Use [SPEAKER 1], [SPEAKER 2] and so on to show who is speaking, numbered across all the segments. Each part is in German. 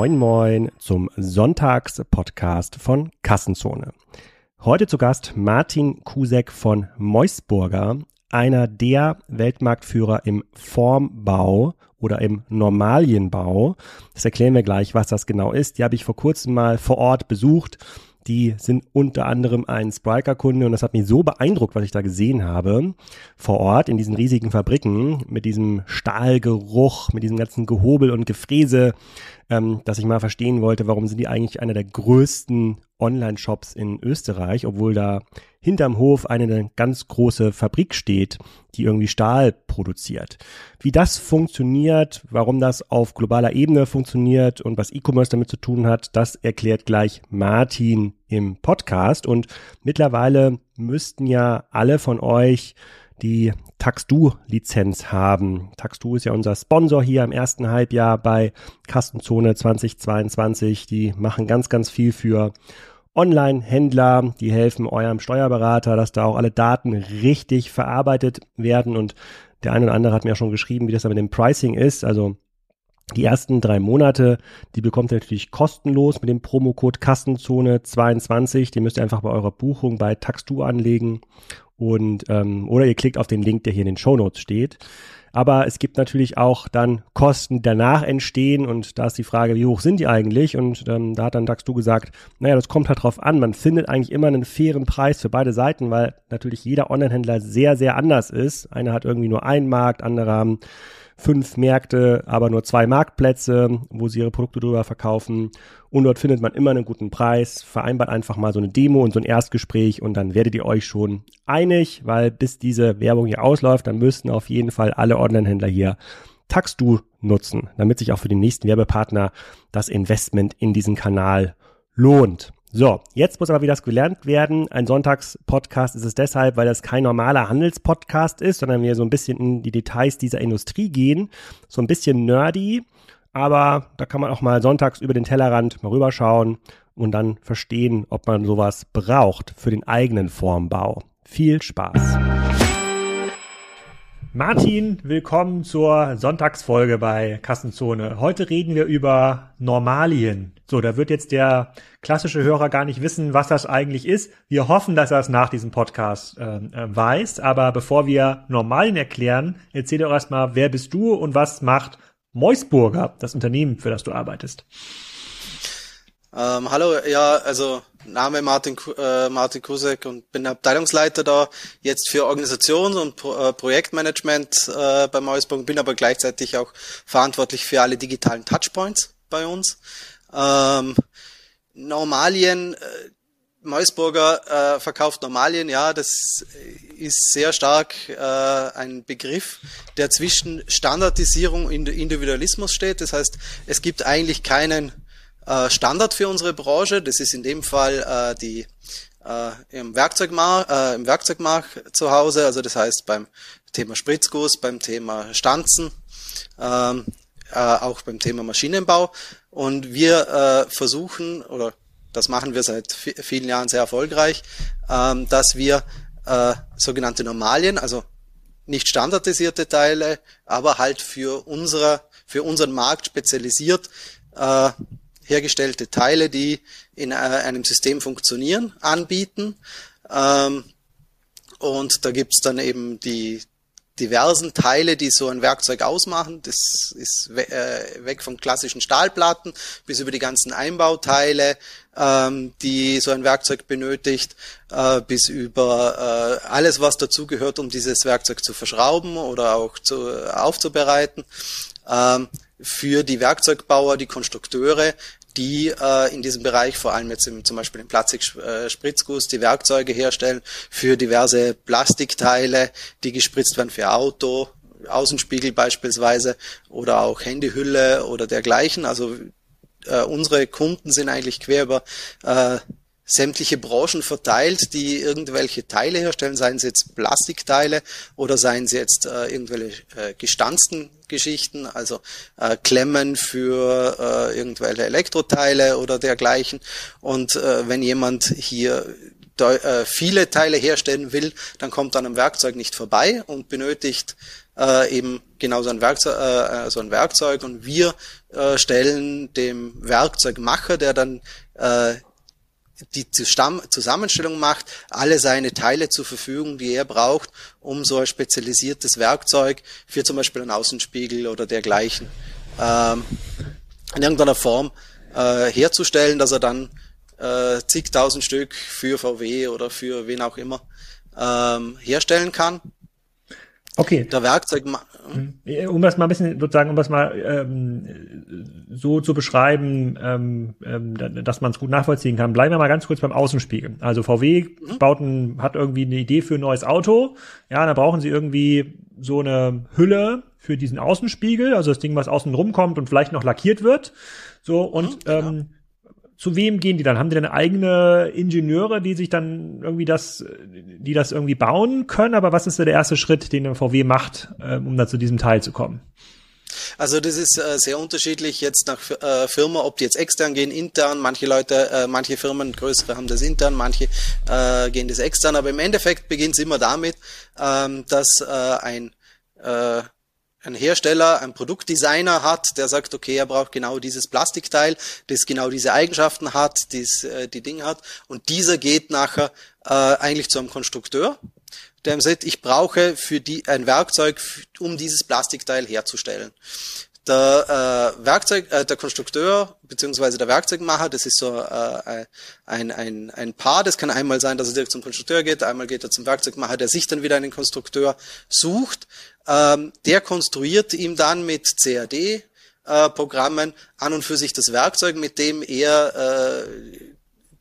[SPEAKER 1] Moin Moin zum Sonntagspodcast von Kassenzone. Heute zu Gast Martin Kusek von Meusburger, einer der Weltmarktführer im Formbau oder im Normalienbau. Das erklären wir gleich, was das genau ist. Die habe ich vor kurzem mal vor Ort besucht die sind unter anderem ein Spriker-Kunde und das hat mich so beeindruckt, was ich da gesehen habe vor Ort in diesen riesigen Fabriken mit diesem Stahlgeruch, mit diesem ganzen Gehobel und Gefräse, ähm, dass ich mal verstehen wollte, warum sind die eigentlich einer der größten Online-Shops in Österreich, obwohl da hinterm Hof eine ganz große Fabrik steht, die irgendwie Stahl produziert. Wie das funktioniert, warum das auf globaler Ebene funktioniert und was E-Commerce damit zu tun hat, das erklärt gleich Martin im Podcast. Und mittlerweile müssten ja alle von euch die Taxdu-Lizenz haben. Taxdu ist ja unser Sponsor hier im ersten Halbjahr bei Kastenzone 2022. Die machen ganz, ganz viel für Online-Händler, die helfen eurem Steuerberater, dass da auch alle Daten richtig verarbeitet werden. Und der eine oder andere hat mir auch schon geschrieben, wie das da mit dem Pricing ist. Also die ersten drei Monate, die bekommt ihr natürlich kostenlos mit dem Promocode Kassenzone 22. Den müsst ihr einfach bei eurer Buchung bei Taxdu anlegen. Und ähm, oder ihr klickt auf den Link, der hier in den Show Notes steht. Aber es gibt natürlich auch dann Kosten, die danach entstehen und da ist die Frage, wie hoch sind die eigentlich? Und ähm, da hat dann Dax du gesagt, naja, das kommt halt drauf an. Man findet eigentlich immer einen fairen Preis für beide Seiten, weil natürlich jeder Online-Händler sehr, sehr anders ist. Einer hat irgendwie nur einen Markt, andere haben fünf Märkte, aber nur zwei Marktplätze, wo sie ihre Produkte drüber verkaufen. Und dort findet man immer einen guten Preis. Vereinbart einfach mal so eine Demo und so ein Erstgespräch und dann werdet ihr euch schon einig, weil bis diese Werbung hier ausläuft, dann müssten auf jeden Fall alle Online-Händler hier Taxdu nutzen, damit sich auch für den nächsten Werbepartner das Investment in diesen Kanal lohnt. So, jetzt muss aber wieder das gelernt werden. Ein Sonntagspodcast ist es deshalb, weil das kein normaler Handelspodcast ist, sondern wir so ein bisschen in die Details dieser Industrie gehen. So ein bisschen nerdy, aber da kann man auch mal sonntags über den Tellerrand mal rüberschauen und dann verstehen, ob man sowas braucht für den eigenen Formbau. Viel Spaß! Martin, willkommen zur Sonntagsfolge bei Kassenzone. Heute reden wir über Normalien. So, da wird jetzt der klassische Hörer gar nicht wissen, was das eigentlich ist. Wir hoffen, dass er es nach diesem Podcast äh, äh, weiß. Aber bevor wir Normalien erklären, erzähl doch erstmal, wer bist du und was macht Meusburger, das Unternehmen, für das du arbeitest.
[SPEAKER 2] Ähm, hallo, ja, also Name Martin, äh, Martin Kusek und bin Abteilungsleiter da jetzt für Organisations- und Pro äh, Projektmanagement äh, bei Meusburger, bin aber gleichzeitig auch verantwortlich für alle digitalen Touchpoints bei uns. Ähm, Normalien, äh, Meusburger äh, verkauft Normalien, ja, das ist sehr stark äh, ein Begriff, der zwischen Standardisierung und Individualismus steht. Das heißt, es gibt eigentlich keinen äh, Standard für unsere Branche. Das ist in dem Fall äh, die äh, im Werkzeugmarkt, äh, im Werkzeugmarkt zu Hause. Also das heißt beim Thema Spritzguss, beim Thema Stanzen, ähm, äh, auch beim Thema Maschinenbau. Und wir äh, versuchen oder das machen wir seit vielen Jahren sehr erfolgreich, ähm, dass wir äh, sogenannte Normalien, also nicht standardisierte Teile, aber halt für unsere, für unseren Markt spezialisiert äh, hergestellte Teile, die in äh, einem System funktionieren, anbieten. Ähm, und da gibt's dann eben die diversen Teile, die so ein Werkzeug ausmachen. Das ist äh, weg von klassischen Stahlplatten bis über die ganzen Einbauteile, ähm, die so ein Werkzeug benötigt, äh, bis über äh, alles, was dazugehört, um dieses Werkzeug zu verschrauben oder auch zu, aufzubereiten. Ähm, für die Werkzeugbauer, die Konstrukteure, die äh, in diesem Bereich, vor allem jetzt im, zum Beispiel im Plastikspritzguss, die Werkzeuge herstellen für diverse Plastikteile, die gespritzt werden für Auto, Außenspiegel beispielsweise oder auch Handyhülle oder dergleichen. Also äh, unsere Kunden sind eigentlich quer über äh, sämtliche Branchen verteilt, die irgendwelche Teile herstellen, seien sie jetzt Plastikteile oder seien sie jetzt äh, irgendwelche äh, gestanzten Geschichten, also äh, Klemmen für äh, irgendwelche Elektroteile oder dergleichen. Und äh, wenn jemand hier äh, viele Teile herstellen will, dann kommt an einem Werkzeug nicht vorbei und benötigt äh, eben genau so ein Werkzeug, äh, so ein Werkzeug und wir äh, stellen dem Werkzeugmacher, der dann äh, die Zusammenstellung macht, alle seine Teile zur Verfügung, die er braucht, um so ein spezialisiertes Werkzeug für zum Beispiel einen Außenspiegel oder dergleichen ähm, in irgendeiner Form äh, herzustellen, dass er dann äh, zigtausend Stück für VW oder für wen auch immer ähm, herstellen kann.
[SPEAKER 3] Okay.
[SPEAKER 2] Der Werkzeug.
[SPEAKER 3] Hm. Um das mal ein bisschen sozusagen, um das mal ähm, so zu beschreiben, ähm, ähm, dass man es gut nachvollziehen kann, bleiben wir mal ganz kurz beim Außenspiegel. Also VW mhm. baut ein, hat irgendwie eine Idee für ein neues Auto. Ja, da brauchen sie irgendwie so eine Hülle für diesen Außenspiegel, also das Ding, was außen rumkommt und vielleicht noch lackiert wird. So und mhm, genau. ähm, zu wem gehen die dann? Haben die dann eigene Ingenieure, die sich dann irgendwie das, die das irgendwie bauen können? Aber was ist so der erste Schritt, den der VW macht, äh, um da zu diesem Teil zu kommen?
[SPEAKER 2] Also das ist äh, sehr unterschiedlich jetzt nach äh, Firma, ob die jetzt extern gehen, intern. Manche Leute, äh, manche Firmen, größere haben das intern, manche äh, gehen das extern. Aber im Endeffekt beginnt es immer damit, ähm, dass äh, ein äh, ein Hersteller, ein Produktdesigner hat, der sagt, okay, er braucht genau dieses Plastikteil, das genau diese Eigenschaften hat, das äh, die Dinge hat. Und dieser geht nachher äh, eigentlich zu einem Konstrukteur, der ihm sagt, ich brauche für die ein Werkzeug, um dieses Plastikteil herzustellen. Der äh, Werkzeug, äh, der Konstrukteur beziehungsweise der Werkzeugmacher, das ist so äh, ein, ein, ein Paar. Das kann einmal sein, dass er direkt zum Konstrukteur geht, einmal geht er zum Werkzeugmacher, der sich dann wieder einen Konstrukteur sucht. Ähm, der konstruiert ihm dann mit CAD äh, Programmen an und für sich das Werkzeug, mit dem er äh,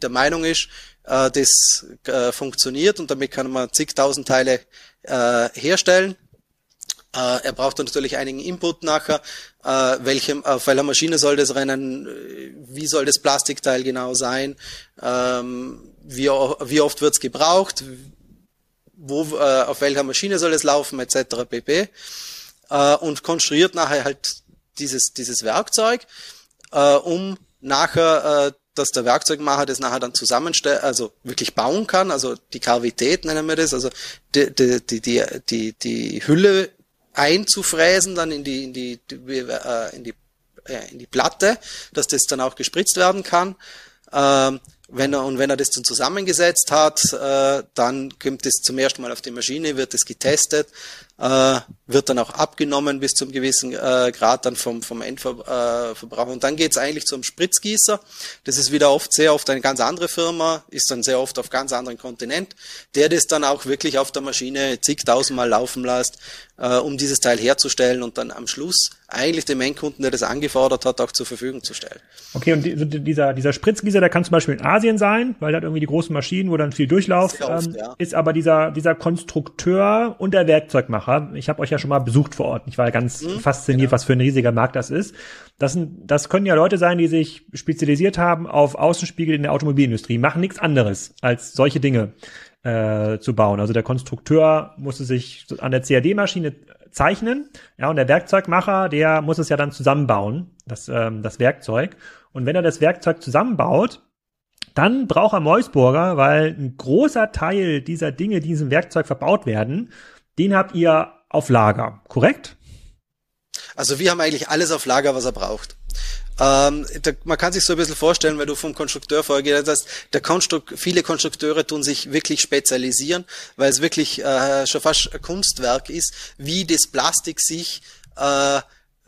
[SPEAKER 2] der Meinung ist, äh, das äh, funktioniert und damit kann man zigtausend Teile äh, herstellen. Äh, er braucht natürlich einigen Input nachher, äh, welchem, auf welcher Maschine soll das rennen, äh, wie soll das Plastikteil genau sein, ähm, wie, wie oft wird's gebraucht, wo, äh, auf welcher Maschine soll es laufen, etc. pp. Äh, und konstruiert nachher halt dieses, dieses Werkzeug, äh, um nachher, äh, dass der Werkzeugmacher das nachher dann zusammenstellt, also wirklich bauen kann, also die Kavität nennen wir das, also die, die, die, die, die Hülle einzufräsen dann in die, in die, äh, in die, äh, in die Platte, dass das dann auch gespritzt werden kann. Ähm, wenn er, und wenn er das dann zusammengesetzt hat, äh, dann kommt es zum ersten Mal auf die Maschine, wird es getestet, äh, wird dann auch abgenommen bis zum gewissen äh, Grad dann vom, vom Endverbraucher. Äh, und dann geht's eigentlich zum Spritzgießer. Das ist wieder oft sehr oft eine ganz andere Firma, ist dann sehr oft auf ganz anderen Kontinent, der das dann auch wirklich auf der Maschine zigtausendmal laufen lässt, äh, um dieses Teil herzustellen und dann am Schluss eigentlich dem Endkunden, der das angefordert hat, auch zur Verfügung zu stellen.
[SPEAKER 3] Okay, und die, dieser, dieser Spritzgießer, der kann zum Beispiel in Asien sein, weil da irgendwie die großen Maschinen, wo dann viel Durchlauf oft, ähm, ja. ist, aber dieser, dieser Konstrukteur und der Werkzeugmacher, ich habe euch ja schon mal besucht vor Ort, ich war ganz mhm, fasziniert, genau. was für ein riesiger Markt das ist. Das, sind, das können ja Leute sein, die sich spezialisiert haben auf Außenspiegel in der Automobilindustrie, machen nichts anderes als solche Dinge äh, zu bauen. Also der Konstrukteur musste sich an der CAD-Maschine zeichnen. Ja, und der Werkzeugmacher, der muss es ja dann zusammenbauen, das, ähm, das Werkzeug. Und wenn er das Werkzeug zusammenbaut, dann braucht er Meusburger, weil ein großer Teil dieser Dinge, die in diesem Werkzeug verbaut werden, den habt ihr auf Lager, korrekt?
[SPEAKER 2] Also wir haben eigentlich alles auf Lager, was er braucht. Ähm, da, man kann sich so ein bisschen vorstellen, weil du vom Konstrukteur vorgeredet hast, der Konstruk viele Konstrukteure tun sich wirklich spezialisieren, weil es wirklich äh, schon fast ein Kunstwerk ist, wie das Plastik sich äh,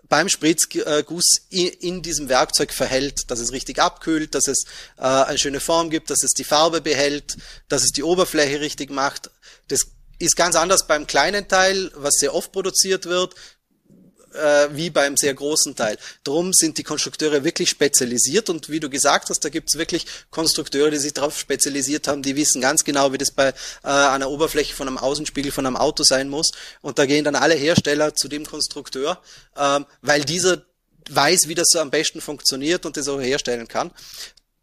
[SPEAKER 2] beim Spritzguss in, in, diesem Werkzeug verhält, dass es richtig abkühlt, dass es äh, eine schöne Form gibt, dass es die Farbe behält, dass es die Oberfläche richtig macht. Das ist ganz anders beim kleinen Teil, was sehr oft produziert wird äh, wie beim sehr großen Teil. Drum sind die Konstrukteure wirklich spezialisiert und wie du gesagt hast, da gibt's wirklich Konstrukteure, die sich darauf spezialisiert haben, die wissen ganz genau, wie das bei äh, einer Oberfläche von einem Außenspiegel von einem Auto sein muss. Und da gehen dann alle Hersteller zu dem Konstrukteur, ähm, weil dieser weiß, wie das so am besten funktioniert und das auch herstellen kann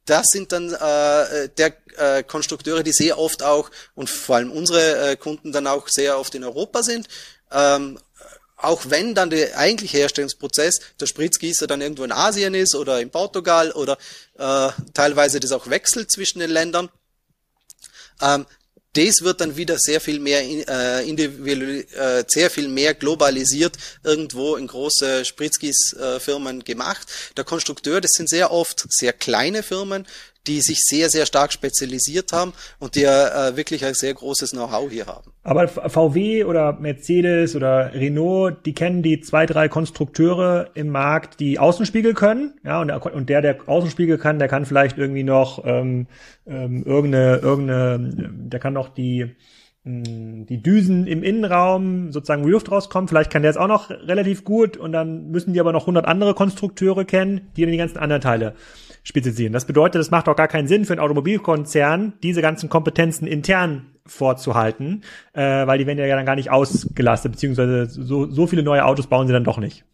[SPEAKER 2] das sind dann äh, der äh, Konstrukteure, die sehr oft auch und vor allem unsere äh, Kunden dann auch sehr oft in Europa sind. Ähm, auch wenn dann der eigentliche Herstellungsprozess der Spritzgießer dann irgendwo in Asien ist oder in Portugal oder äh, teilweise das auch wechselt zwischen den Ländern. Ähm, das wird dann wieder sehr viel mehr äh, individuell, äh, sehr viel mehr globalisiert irgendwo in große Spritzkis äh, Firmen gemacht. Der Konstrukteur, das sind sehr oft sehr kleine Firmen, die sich sehr, sehr stark spezialisiert haben und die äh, wirklich ein sehr großes Know-how hier haben.
[SPEAKER 3] Aber VW oder Mercedes oder Renault, die kennen die zwei, drei Konstrukteure im Markt, die Außenspiegel können. Ja, und, und der, der Außenspiegel kann, der kann vielleicht irgendwie noch ähm, ähm, irgendeine, irgendeine, der kann noch die hm, die Düsen im Innenraum sozusagen wo Luft rauskommt. Vielleicht kann der es auch noch relativ gut und dann müssen die aber noch 100 andere Konstrukteure kennen, die dann die ganzen anderen Teile spezialisieren. Das bedeutet, es macht auch gar keinen Sinn für einen Automobilkonzern, diese ganzen Kompetenzen intern vorzuhalten, äh, weil die werden ja dann gar nicht ausgelastet, beziehungsweise so, so viele neue Autos bauen sie dann doch nicht.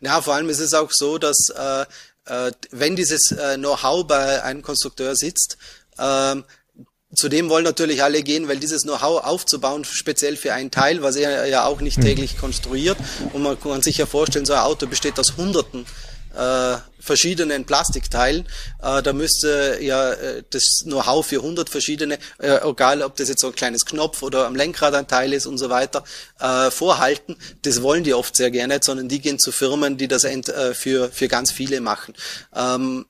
[SPEAKER 2] Ja, vor allem ist es auch so, dass äh, äh, wenn dieses äh, Know-how bei einem Konstrukteur sitzt, äh, Zudem wollen natürlich alle gehen, weil dieses Know-how aufzubauen, speziell für ein Teil, was er ja auch nicht hm. täglich konstruiert. Und man kann sich ja vorstellen, so ein Auto besteht aus Hunderten äh, verschiedenen Plastikteilen. Äh, da müsste ja äh, das Know-how für 100 verschiedene, äh, egal ob das jetzt so ein kleines Knopf oder am Lenkrad ein Teil ist und so weiter, äh, vorhalten. Das wollen die oft sehr gerne, sondern die gehen zu Firmen, die das end, äh, für, für ganz viele machen. Ähm,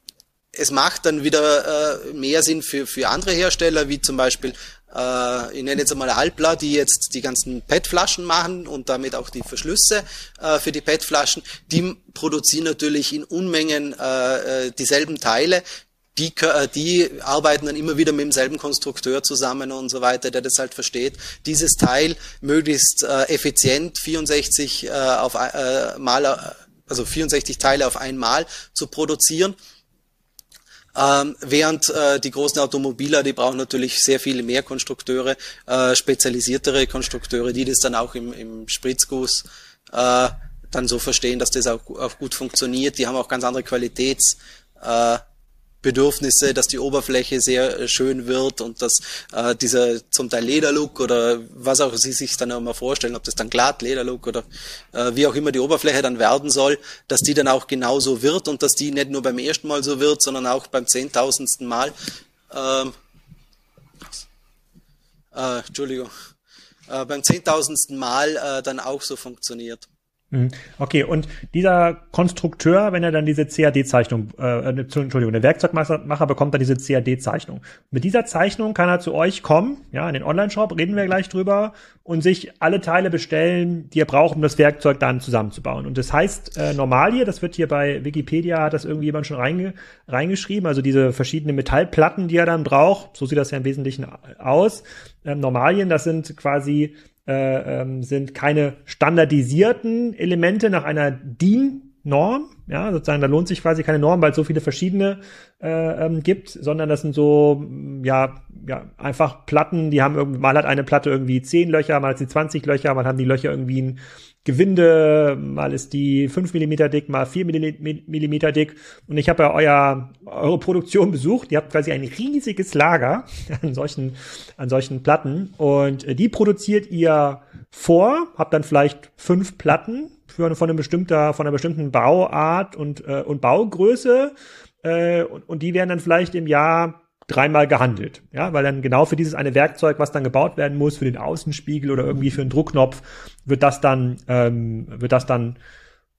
[SPEAKER 2] es macht dann wieder äh, mehr Sinn für, für andere Hersteller, wie zum Beispiel äh, ich nenne jetzt einmal Alpla, die jetzt die ganzen PET-Flaschen machen und damit auch die Verschlüsse äh, für die PET-Flaschen, die produzieren natürlich in Unmengen äh, äh dieselben Teile, die, äh, die arbeiten dann immer wieder mit demselben Konstrukteur zusammen und so weiter, der das halt versteht, dieses Teil möglichst äh, effizient 64 äh, auf äh, mal, also 64 Teile auf einmal zu produzieren ähm, während äh, die großen Automobiler, die brauchen natürlich sehr viele mehr Konstrukteure, äh, spezialisiertere Konstrukteure, die das dann auch im, im Spritzguss äh, dann so verstehen, dass das auch, auch gut funktioniert. Die haben auch ganz andere Qualitäts. Äh, Bedürfnisse, dass die Oberfläche sehr äh, schön wird und dass äh, dieser zum Teil Lederlook oder was auch Sie sich dann auch mal vorstellen, ob das dann glatt Lederlook oder äh, wie auch immer die Oberfläche dann werden soll, dass die dann auch genauso wird und dass die nicht nur beim ersten Mal so wird, sondern auch beim zehntausendsten Mal. Ähm, äh, Entschuldigung, äh, beim zehntausendsten Mal äh, dann auch so funktioniert.
[SPEAKER 3] Mhm. Okay, und dieser Konstrukteur, wenn er dann diese CAD-Zeichnung, äh, äh Entschuldigung, der Werkzeugmacher bekommt dann diese CAD-Zeichnung. Mit dieser Zeichnung kann er zu euch kommen, ja, in den Online-Shop, reden wir gleich drüber, und sich alle Teile bestellen, die er braucht, um das Werkzeug dann zusammenzubauen. Und das heißt äh, Normalie, das wird hier bei Wikipedia, hat das irgendwie jemand schon reinge reingeschrieben, also diese verschiedenen Metallplatten, die er dann braucht, so sieht das ja im Wesentlichen aus. Ähm, Normalien, das sind quasi äh, ähm, sind keine standardisierten Elemente nach einer DIN-Norm. Ja, sozusagen, da lohnt sich quasi keine Norm, weil es so viele verschiedene äh, ähm, gibt, sondern das sind so, ja, ja, einfach Platten, die haben irgendwie, mal hat eine Platte irgendwie zehn Löcher, mal hat sie 20 Löcher, mal haben die Löcher irgendwie ein Gewinde, mal ist die 5 Millimeter dick, mal 4 Millimeter dick. Und ich habe ja euer, eure Produktion besucht. Ihr habt quasi ein riesiges Lager an solchen, an solchen Platten. Und äh, die produziert ihr vor, habt dann vielleicht fünf Platten für, von, einem bestimmter, von einer bestimmten Bauart und, äh, und Baugröße. Äh, und, und die werden dann vielleicht im Jahr dreimal gehandelt. Ja, weil dann genau für dieses eine Werkzeug, was dann gebaut werden muss, für den Außenspiegel oder irgendwie für einen Druckknopf, wird das dann, ähm, wird das dann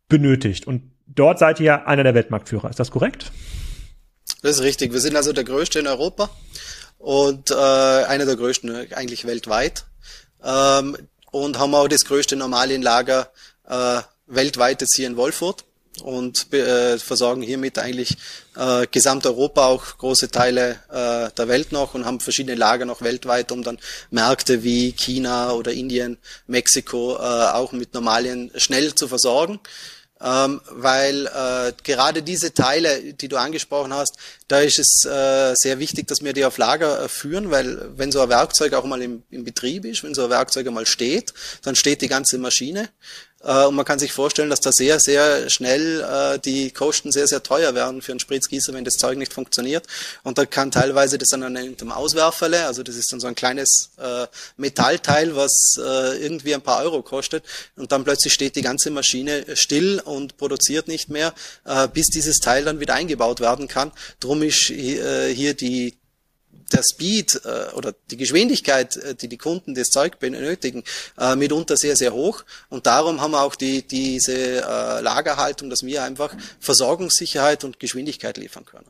[SPEAKER 3] benötigt. Und dort seid ihr einer der Weltmarktführer. Ist das korrekt?
[SPEAKER 2] Das ist richtig. Wir sind also der größte in Europa und äh, einer der größten eigentlich weltweit. Ähm, und haben auch das größte Normalienlager äh, weltweit jetzt hier in Wolfurt und äh, versorgen hiermit eigentlich äh, Gesamteuropa, auch große Teile äh, der Welt noch und haben verschiedene Lager noch weltweit, um dann Märkte wie China oder Indien, Mexiko äh, auch mit Normalien schnell zu versorgen. Ähm, weil äh, gerade diese Teile, die du angesprochen hast, da ist es äh, sehr wichtig, dass wir die auf Lager äh, führen, weil wenn so ein Werkzeug auch mal im, im Betrieb ist, wenn so ein Werkzeug einmal steht, dann steht die ganze Maschine und man kann sich vorstellen, dass da sehr, sehr schnell äh, die Kosten sehr, sehr teuer werden für einen Spritzgießer, wenn das Zeug nicht funktioniert. Und da kann teilweise das dann an einem Auswerferle, also das ist dann so ein kleines äh, Metallteil, was äh, irgendwie ein paar Euro kostet. Und dann plötzlich steht die ganze Maschine still und produziert nicht mehr, äh, bis dieses Teil dann wieder eingebaut werden kann. Drum ist äh, hier die der Speed äh, oder die Geschwindigkeit, äh, die die Kunden das Zeug benötigen, äh, mitunter sehr, sehr hoch. Und darum haben wir auch die, diese äh, Lagerhaltung, dass wir einfach Versorgungssicherheit und Geschwindigkeit liefern können.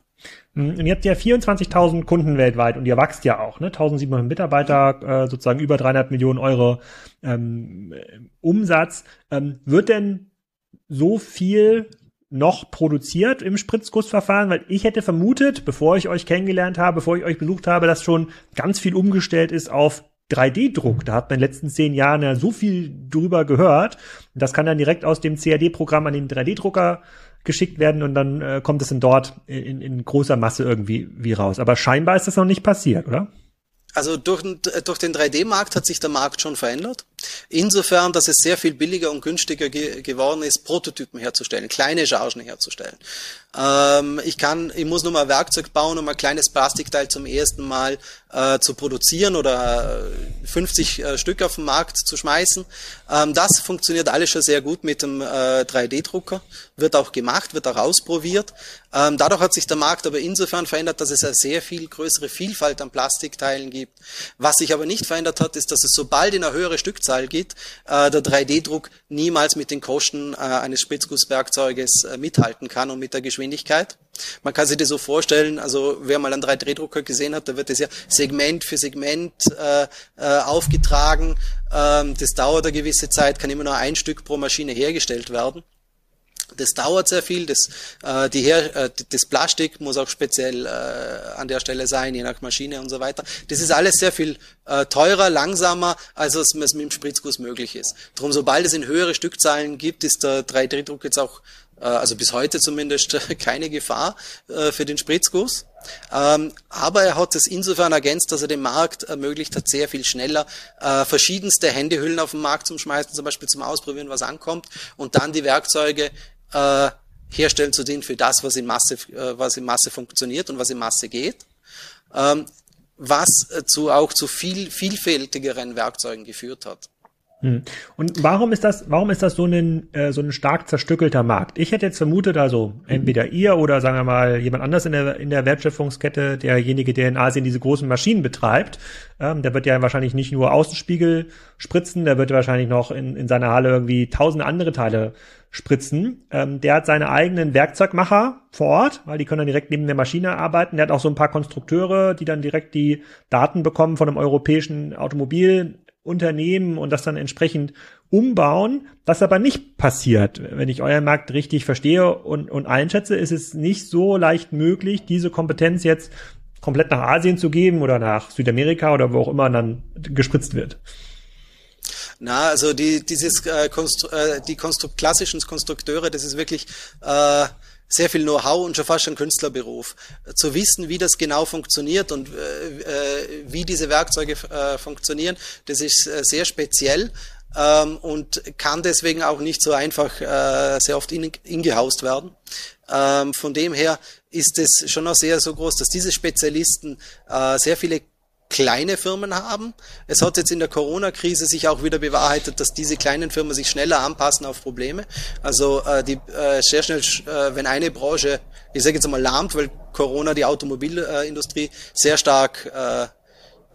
[SPEAKER 3] Hm, und ihr habt ja 24.000 Kunden weltweit und ihr wächst ja auch, ne? 1.700 Mitarbeiter, äh, sozusagen über 300 Millionen Euro ähm, Umsatz. Ähm, wird denn so viel noch produziert im Spritzgussverfahren? Weil ich hätte vermutet, bevor ich euch kennengelernt habe, bevor ich euch besucht habe, dass schon ganz viel umgestellt ist auf 3D-Druck. Da hat man in den letzten zehn Jahren ja so viel drüber gehört. Das kann dann direkt aus dem CAD-Programm an den 3D-Drucker geschickt werden und dann äh, kommt es dann dort in, in großer Masse irgendwie wie raus. Aber scheinbar ist das noch nicht passiert, oder?
[SPEAKER 2] Also durch, durch den 3D-Markt hat sich der Markt schon verändert. Insofern, dass es sehr viel billiger und günstiger ge geworden ist, Prototypen herzustellen, kleine Chargen herzustellen. Ähm, ich kann, ich muss nur mal Werkzeug bauen, um ein kleines Plastikteil zum ersten Mal äh, zu produzieren oder 50 äh, Stück auf den Markt zu schmeißen. Ähm, das funktioniert alles schon sehr gut mit dem äh, 3D-Drucker, wird auch gemacht, wird auch ausprobiert. Ähm, dadurch hat sich der Markt aber insofern verändert, dass es eine sehr viel größere Vielfalt an Plastikteilen gibt. Was sich aber nicht verändert hat, ist, dass es sobald in eine höhere Stückzahl geht, äh, der 3D-Druck niemals mit den Kosten äh, eines Spritzgusswerkzeuges äh, mithalten kann und mit der Geschwindigkeit. Man kann sich das so vorstellen, also wer mal einen 3D-Drucker gesehen hat, da wird das ja Segment für Segment äh, aufgetragen. Ähm, das dauert eine gewisse Zeit, kann immer nur ein Stück pro Maschine hergestellt werden. Das dauert sehr viel. Das, äh, die Her äh, das Plastik muss auch speziell äh, an der Stelle sein, je nach Maschine und so weiter. Das ist alles sehr viel äh, teurer, langsamer, als es mit dem Spritzguss möglich ist. Darum, sobald es in höhere Stückzahlen gibt, ist der 3D-Druck jetzt auch äh, also bis heute zumindest keine Gefahr äh, für den Spritzguss. Ähm, aber er hat es insofern ergänzt, dass er den Markt ermöglicht hat, sehr viel schneller äh, verschiedenste Händehüllen auf den Markt zu schmeißen, zum Beispiel zum Ausprobieren, was ankommt, und dann die Werkzeuge herstellen zu denen für das, was in Masse, was in Masse funktioniert und was in Masse geht. Ähm, was zu auch zu viel vielfältigeren Werkzeugen geführt hat.
[SPEAKER 3] Hm. Und warum ist das, warum ist das so ein, äh, so ein stark zerstückelter Markt? Ich hätte jetzt vermutet, also entweder ihr oder sagen wir mal jemand anders in der, in der Wertschöpfungskette, derjenige, der in Asien diese großen Maschinen betreibt, ähm, der wird ja wahrscheinlich nicht nur Außenspiegel spritzen, der wird wahrscheinlich noch in, in seiner Halle irgendwie tausend andere Teile spritzen. Ähm, der hat seine eigenen Werkzeugmacher vor Ort, weil die können dann direkt neben der Maschine arbeiten. Der hat auch so ein paar Konstrukteure, die dann direkt die Daten bekommen von einem europäischen Automobil Unternehmen und das dann entsprechend umbauen, was aber nicht passiert. Wenn ich euren Markt richtig verstehe und, und einschätze, ist es nicht so leicht möglich, diese Kompetenz jetzt komplett nach Asien zu geben oder nach Südamerika oder wo auch immer dann gespritzt wird.
[SPEAKER 2] Na, also die, dieses äh, Konstru äh, die Konstru klassischen Konstrukteure, das ist wirklich äh, sehr viel Know-how und schon fast ein Künstlerberuf. Zu wissen, wie das genau funktioniert und äh, äh, wie diese Werkzeuge äh, funktionieren, das ist äh, sehr speziell ähm, und kann deswegen auch nicht so einfach äh, sehr oft in, ingehaust werden. Ähm, von dem her ist es schon noch sehr so groß, dass diese Spezialisten äh, sehr viele kleine Firmen haben. Es hat jetzt in der Corona-Krise sich auch wieder bewahrheitet, dass diese kleinen Firmen sich schneller anpassen auf Probleme. Also äh, die äh, sehr schnell, äh, wenn eine Branche, ich sage jetzt mal lahmt, weil Corona die Automobilindustrie sehr stark äh,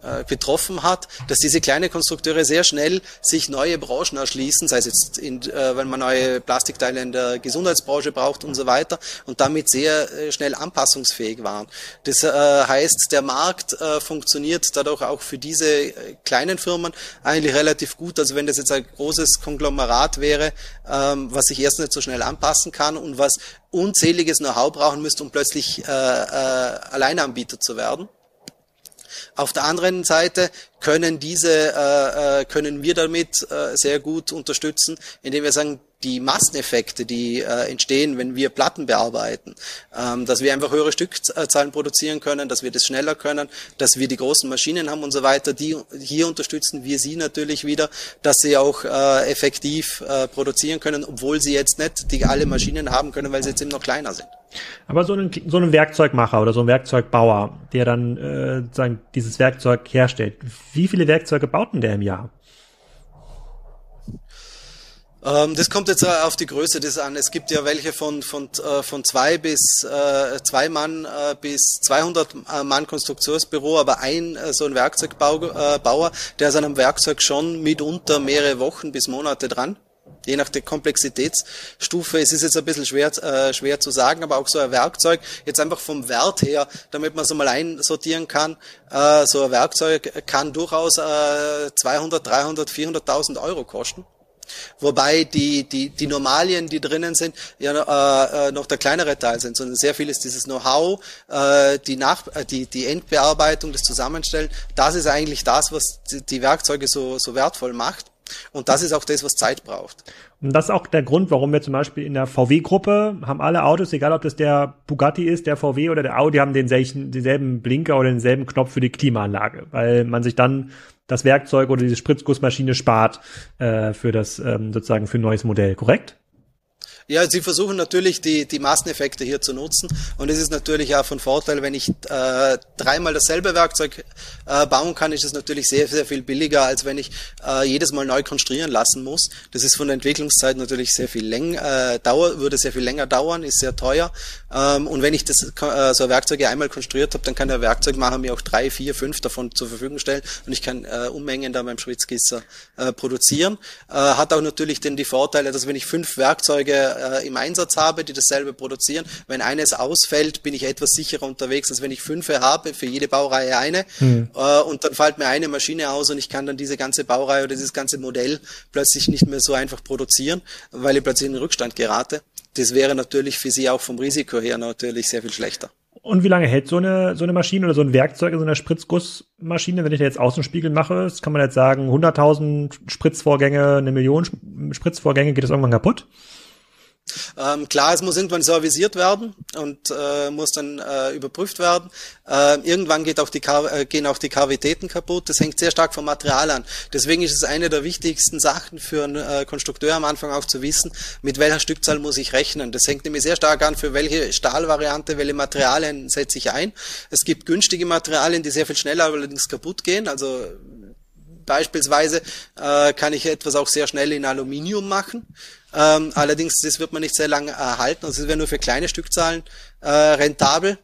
[SPEAKER 2] äh, betroffen hat, dass diese kleinen Konstrukteure sehr schnell sich neue Branchen erschließen, sei es jetzt, in, äh, wenn man neue Plastikteile in der Gesundheitsbranche braucht und so weiter und damit sehr äh, schnell anpassungsfähig waren. Das äh, heißt, der Markt äh, funktioniert dadurch auch für diese äh, kleinen Firmen eigentlich relativ gut. Also wenn das jetzt ein großes Konglomerat wäre, ähm, was sich erst nicht so schnell anpassen kann und was unzähliges Know-how brauchen müsste, um plötzlich äh, äh, Alleinanbieter zu werden. Auf der anderen Seite können diese, äh, äh, können wir damit äh, sehr gut unterstützen, indem wir sagen, die Masseneffekte, die äh, entstehen, wenn wir Platten bearbeiten, ähm, dass wir einfach höhere Stückzahlen produzieren können, dass wir das schneller können, dass wir die großen Maschinen haben und so weiter, die hier unterstützen wir sie natürlich wieder, dass sie auch äh, effektiv äh, produzieren können, obwohl sie jetzt nicht die alle Maschinen haben können, weil sie jetzt eben noch kleiner sind.
[SPEAKER 3] Aber so ein, so ein Werkzeugmacher oder so ein Werkzeugbauer, der dann äh, sagen, dieses Werkzeug herstellt, wie viele Werkzeuge baut denn der im Jahr?
[SPEAKER 2] Ähm, das kommt jetzt auf die Größe des an. Es gibt ja welche von von äh, von zwei bis äh, zwei Mann äh, bis 200 äh, Mann Konstruktionsbüro, aber ein äh, so ein Werkzeugbauer, der ist an einem Werkzeug schon mitunter mehrere Wochen bis Monate dran. Je nach der Komplexitätsstufe, es ist jetzt ein bisschen schwer, äh, schwer zu sagen, aber auch so ein Werkzeug, jetzt einfach vom Wert her, damit man so mal einsortieren kann, äh, so ein Werkzeug kann durchaus äh, 200, 300, 400.000 Euro kosten. Wobei die, die, die Normalien, die drinnen sind, ja äh, äh, noch der kleinere Teil sind, sondern sehr viel ist dieses Know-how, äh, die, Nach äh, die, die Endbearbeitung, das Zusammenstellen. Das ist eigentlich das, was die, Werkzeuge so, so wertvoll macht. Und das ist auch das, was Zeit braucht.
[SPEAKER 3] Und das ist auch der Grund, warum wir zum Beispiel in der VW-Gruppe haben alle Autos, egal ob das der Bugatti ist, der VW oder der Audi, haben denselben, denselben Blinker oder denselben Knopf für die Klimaanlage, weil man sich dann das Werkzeug oder diese Spritzgussmaschine spart äh, für das ähm, sozusagen für ein neues Modell, korrekt?
[SPEAKER 2] Ja, sie versuchen natürlich die, die Masseneffekte hier zu nutzen und es ist natürlich auch von Vorteil, wenn ich äh, dreimal dasselbe Werkzeug äh, bauen kann, ist es natürlich sehr, sehr viel billiger, als wenn ich äh, jedes Mal neu konstruieren lassen muss. Das ist von der Entwicklungszeit natürlich sehr viel länger, äh, dauer, würde sehr viel länger dauern, ist sehr teuer. Ähm, und wenn ich das äh, so Werkzeuge einmal konstruiert habe, dann kann der Werkzeugmacher mir auch drei, vier, fünf davon zur Verfügung stellen und ich kann äh, Unmengen da beim Spritzgießer äh, produzieren. Äh, hat auch natürlich denn die Vorteile, dass wenn ich fünf Werkzeuge äh, im Einsatz habe, die dasselbe produzieren. Wenn eines ausfällt, bin ich etwas sicherer unterwegs, als wenn ich fünf habe, für jede Baureihe eine. Mhm. Äh, und dann fällt mir eine Maschine aus und ich kann dann diese ganze Baureihe oder dieses ganze Modell plötzlich nicht mehr so einfach produzieren, weil ich plötzlich in den Rückstand gerate. Das wäre natürlich für Sie auch vom Risiko her natürlich sehr viel schlechter.
[SPEAKER 3] Und wie lange hält so eine, so eine Maschine oder so ein Werkzeug in so einer Spritzgussmaschine, wenn ich da jetzt Außenspiegel mache? Das kann man jetzt sagen, 100.000 Spritzvorgänge, eine Million Spritzvorgänge, geht das irgendwann kaputt?
[SPEAKER 2] Ähm, klar, es muss irgendwann servisiert werden und äh, muss dann äh, überprüft werden. Äh, irgendwann geht auch die äh, gehen auch die Kavitäten kaputt. Das hängt sehr stark vom Material an. Deswegen ist es eine der wichtigsten Sachen für einen äh, Konstrukteur am Anfang auch zu wissen, mit welcher Stückzahl muss ich rechnen. Das hängt nämlich sehr stark an, für welche Stahlvariante, welche Materialien setze ich ein. Es gibt günstige Materialien, die sehr viel schneller allerdings kaputt gehen. Also Beispielsweise äh, kann ich etwas auch sehr schnell in Aluminium machen. Ähm, allerdings, das wird man nicht sehr lange erhalten. Also es wäre nur für kleine Stückzahlen äh, rentabel.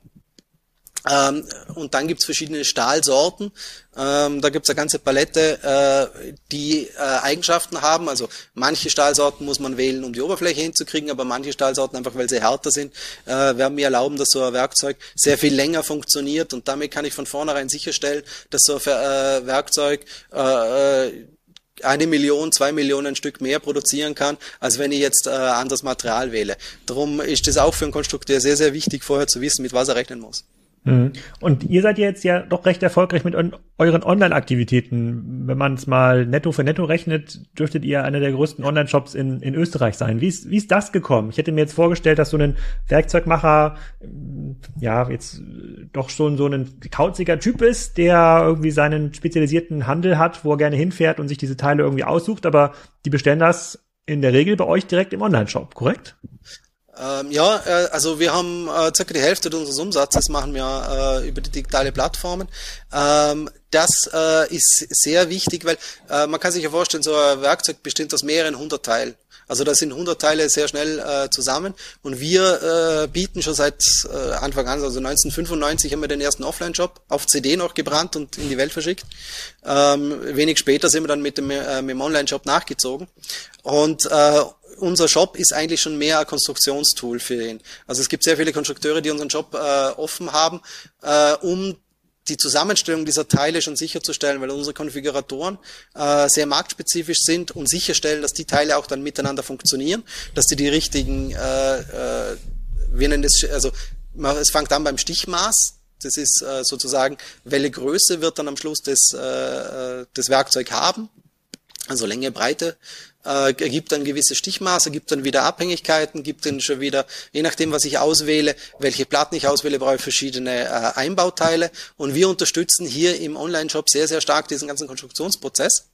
[SPEAKER 2] Ähm, und dann gibt's verschiedene Stahlsorten. Ähm, da gibt's eine ganze Palette, äh, die äh, Eigenschaften haben. Also manche Stahlsorten muss man wählen, um die Oberfläche hinzukriegen, aber manche Stahlsorten, einfach weil sie härter sind, äh, werden mir erlauben, dass so ein Werkzeug sehr viel länger funktioniert. Und damit kann ich von vornherein sicherstellen, dass so ein äh, Werkzeug äh, äh, eine Million, zwei Millionen Stück mehr produzieren kann, als wenn ich jetzt äh, anderes Material wähle. Darum ist es auch für einen Konstrukteur sehr, sehr wichtig, vorher zu wissen, mit was er rechnen muss.
[SPEAKER 3] Mhm. Und ihr seid jetzt ja doch recht erfolgreich mit euren Online-Aktivitäten. Wenn man es mal netto für netto rechnet, dürftet ihr einer der größten Online-Shops in, in Österreich sein. Wie ist, wie ist das gekommen? Ich hätte mir jetzt vorgestellt, dass so ein Werkzeugmacher, ja, jetzt doch schon so ein kauziger Typ ist, der irgendwie seinen spezialisierten Handel hat, wo er gerne hinfährt und sich diese Teile irgendwie aussucht, aber die bestellen das in der Regel bei euch direkt im Online-Shop, korrekt?
[SPEAKER 2] Ähm, ja, äh, also wir haben äh, circa die Hälfte unseres Umsatzes machen wir äh, über die digitale Plattformen. Ähm, das äh, ist sehr wichtig, weil äh, man kann sich ja vorstellen, so ein Werkzeug besteht aus mehreren hundert Teilen. Also da sind 100 Teile sehr schnell äh, zusammen und wir äh, bieten schon seit äh, Anfang an, also 1995 haben wir den ersten Offline-Shop auf CD noch gebrannt und in die Welt verschickt. Ähm, wenig später sind wir dann mit dem, äh, mit dem Online-Shop nachgezogen und äh, unser Shop ist eigentlich schon mehr ein Konstruktionstool für ihn. Also es gibt sehr viele Konstrukteure, die unseren Shop äh, offen haben, äh, um die Zusammenstellung dieser Teile schon sicherzustellen, weil unsere Konfiguratoren äh, sehr marktspezifisch sind und sicherstellen, dass die Teile auch dann miteinander funktionieren, dass die die richtigen, äh, äh, wir nennen das, also es fängt an beim Stichmaß, das ist äh, sozusagen, welche Größe wird dann am Schluss das, äh, äh das Werkzeug haben, also Länge, Breite, äh, gibt dann gewisse Stichmaße, gibt dann wieder Abhängigkeiten, gibt dann schon wieder, je nachdem, was ich auswähle, welche Platten ich auswähle, brauche ich verschiedene äh, Einbauteile. Und wir unterstützen hier im Online-Shop sehr, sehr stark diesen ganzen Konstruktionsprozess.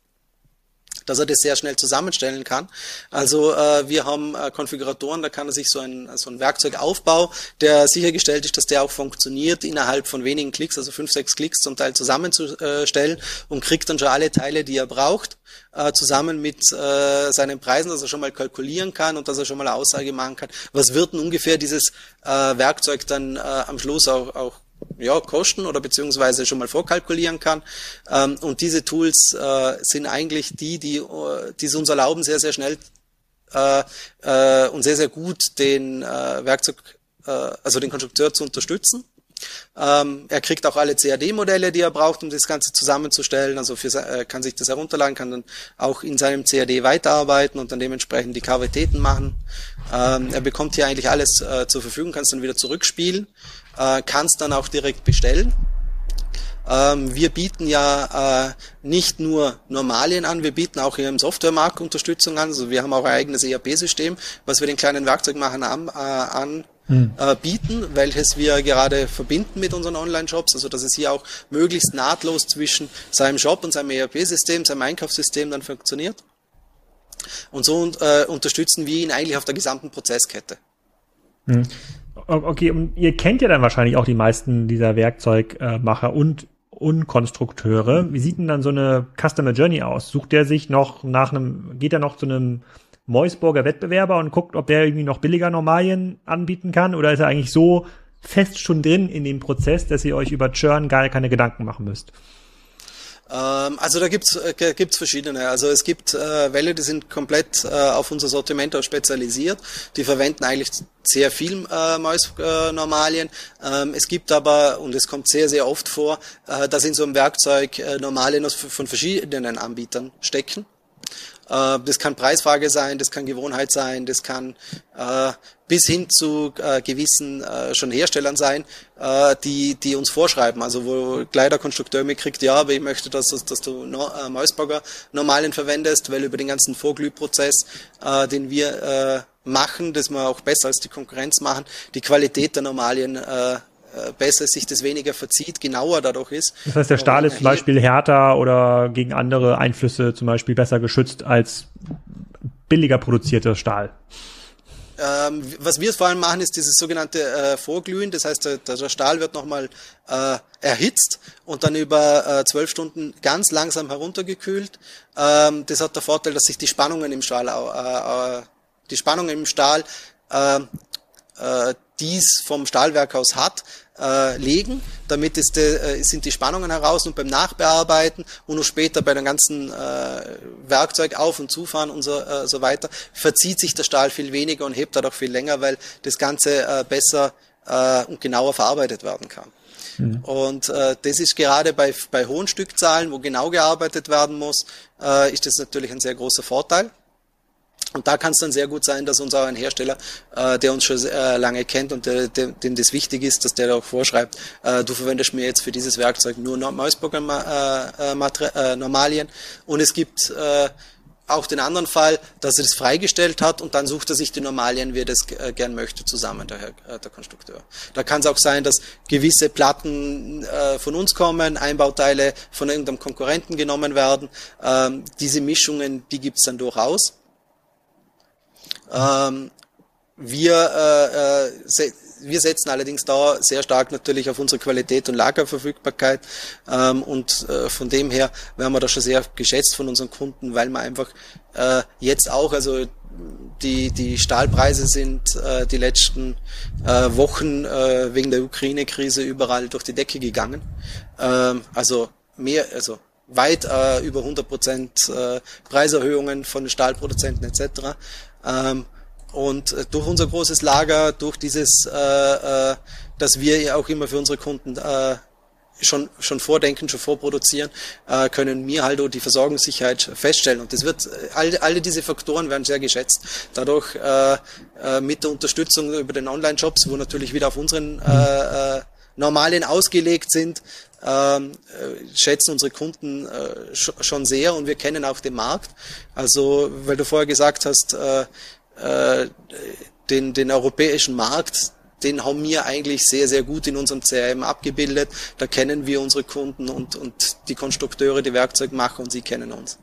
[SPEAKER 2] Dass er das sehr schnell zusammenstellen kann. Also äh, wir haben äh, Konfiguratoren, da kann er sich so ein, so ein Werkzeugaufbau, der sichergestellt ist, dass der auch funktioniert, innerhalb von wenigen Klicks, also fünf, sechs Klicks zum Teil zusammenzustellen und kriegt dann schon alle Teile, die er braucht äh, zusammen mit äh, seinen Preisen, dass er schon mal kalkulieren kann und dass er schon mal eine Aussage machen kann, was wird denn ungefähr dieses äh, Werkzeug dann äh, am Schluss auch, auch ja, kosten oder beziehungsweise schon mal vorkalkulieren kann. Ähm, und diese Tools äh, sind eigentlich die, die, äh, die es uns erlauben, sehr, sehr schnell äh, äh, und sehr, sehr gut den äh, Werkzeug, äh, also den Konstrukteur zu unterstützen. Ähm, er kriegt auch alle CAD-Modelle, die er braucht, um das Ganze zusammenzustellen. Also für, äh, kann sich das herunterladen, kann dann auch in seinem CAD weiterarbeiten und dann dementsprechend die Kavitäten machen. Ähm, er bekommt hier eigentlich alles äh, zur Verfügung, kann es dann wieder zurückspielen, äh, kann es dann auch direkt bestellen. Ähm, wir bieten ja äh, nicht nur Normalien an, wir bieten auch hier im Softwaremarkt Unterstützung an. Also wir haben auch ein eigenes ERP-System, was wir den kleinen Werkzeugmachern an, äh, an hm. äh, bieten, welches wir gerade verbinden mit unseren Online-Shops, also dass es hier auch möglichst nahtlos zwischen seinem Shop und seinem ERP-System, seinem Einkaufssystem dann funktioniert. Und so äh, unterstützen wir ihn eigentlich auf der gesamten Prozesskette.
[SPEAKER 3] Hm. Okay, und ihr kennt ja dann wahrscheinlich auch die meisten dieser Werkzeugmacher und und Konstrukteure. Wie sieht denn dann so eine Customer Journey aus? Sucht der sich noch nach einem, geht er noch zu einem Moisburger Wettbewerber und guckt, ob der irgendwie noch billiger Normalien anbieten kann? Oder ist er eigentlich so fest schon drin in dem Prozess, dass ihr euch über Churn gar keine Gedanken machen müsst?
[SPEAKER 2] Ähm, also da gibt's äh, gibt's verschiedene. Also es gibt äh, Welle, die sind komplett äh, auf unser Sortiment auch spezialisiert. Die verwenden eigentlich sehr viel äh, Mausnormalien. Ähm, es gibt aber, und es kommt sehr, sehr oft vor, äh, dass in so einem Werkzeug äh, Normalien von verschiedenen Anbietern stecken. Äh, das kann Preisfrage sein, das kann Gewohnheit sein, das kann äh, bis hin zu äh, gewissen äh, schon Herstellern sein, äh, die, die uns vorschreiben. Also wo Kleiderkonstrukteur mitkriegt, ja, aber ich möchte, dass, dass du no, äh, Mausbagger Normalien verwendest, weil über den ganzen Vorglühprozess, äh, den wir äh, machen, das wir auch besser als die Konkurrenz machen, die Qualität der Normalien äh, besser sich das weniger verzieht, genauer dadurch ist.
[SPEAKER 3] Das heißt, der Stahl ist zum Beispiel härter oder gegen andere Einflüsse zum Beispiel besser geschützt als billiger produzierter Stahl.
[SPEAKER 2] Ähm, was wir vor allem machen, ist dieses sogenannte äh, Vorglühen. Das heißt, der, der Stahl wird nochmal äh, erhitzt und dann über äh, zwölf Stunden ganz langsam heruntergekühlt. Ähm, das hat der Vorteil, dass sich die Spannungen im Stahl, äh, äh, die Spannungen im Stahl äh, äh, dies vom Stahlwerk aus hat, äh, legen. Damit ist de, äh, sind die Spannungen heraus und beim Nachbearbeiten und nur später bei dem ganzen äh, Werkzeug auf- und zufahren und so, äh, so weiter, verzieht sich der Stahl viel weniger und hebt dadurch viel länger, weil das Ganze äh, besser äh, und genauer verarbeitet werden kann. Mhm. Und äh, das ist gerade bei, bei hohen Stückzahlen, wo genau gearbeitet werden muss, äh, ist das natürlich ein sehr großer Vorteil. Und da kann es dann sehr gut sein, dass uns auch ein Hersteller, äh, der uns schon äh, lange kennt und der, der, dem das wichtig ist, dass der auch vorschreibt, äh, du verwendest mir jetzt für dieses Werkzeug nur Mausprogramm-Normalien. Äh, äh, und es gibt äh, auch den anderen Fall, dass er das freigestellt hat und dann sucht er sich die Normalien, wie er das äh, gern möchte, zusammen, der, äh, der Konstrukteur. Da kann es auch sein, dass gewisse Platten äh, von uns kommen, Einbauteile von irgendeinem Konkurrenten genommen werden. Ähm, diese Mischungen, die gibt's dann durchaus. Ähm, wir, äh, äh, wir setzen allerdings da sehr stark natürlich auf unsere Qualität und Lagerverfügbarkeit ähm, und äh, von dem her werden wir da schon sehr geschätzt von unseren Kunden, weil man einfach äh, jetzt auch, also die, die Stahlpreise sind äh, die letzten äh, Wochen äh, wegen der Ukraine-Krise überall durch die Decke gegangen. Ähm, also mehr, also weit äh, über 100 Prozent äh, Preiserhöhungen von den Stahlproduzenten etc. Ähm, und äh, durch unser großes Lager, durch dieses, äh, äh, dass wir auch immer für unsere Kunden äh, schon, schon vordenken, schon vorproduzieren, äh, können wir halt auch die Versorgungssicherheit feststellen. Und das wird, äh, alle, alle diese Faktoren werden sehr geschätzt. Dadurch äh, äh, mit der Unterstützung über den Online-Shops, wo natürlich wieder auf unseren äh, äh, Normalien ausgelegt sind, ähm, äh, schätzen unsere Kunden äh, schon sehr und wir kennen auch den Markt. Also, weil du vorher gesagt hast, äh, äh, den, den europäischen Markt, den haben wir eigentlich sehr, sehr gut in unserem CRM abgebildet. Da kennen wir unsere Kunden und, und die Konstrukteure, die Werkzeugmacher und sie kennen uns.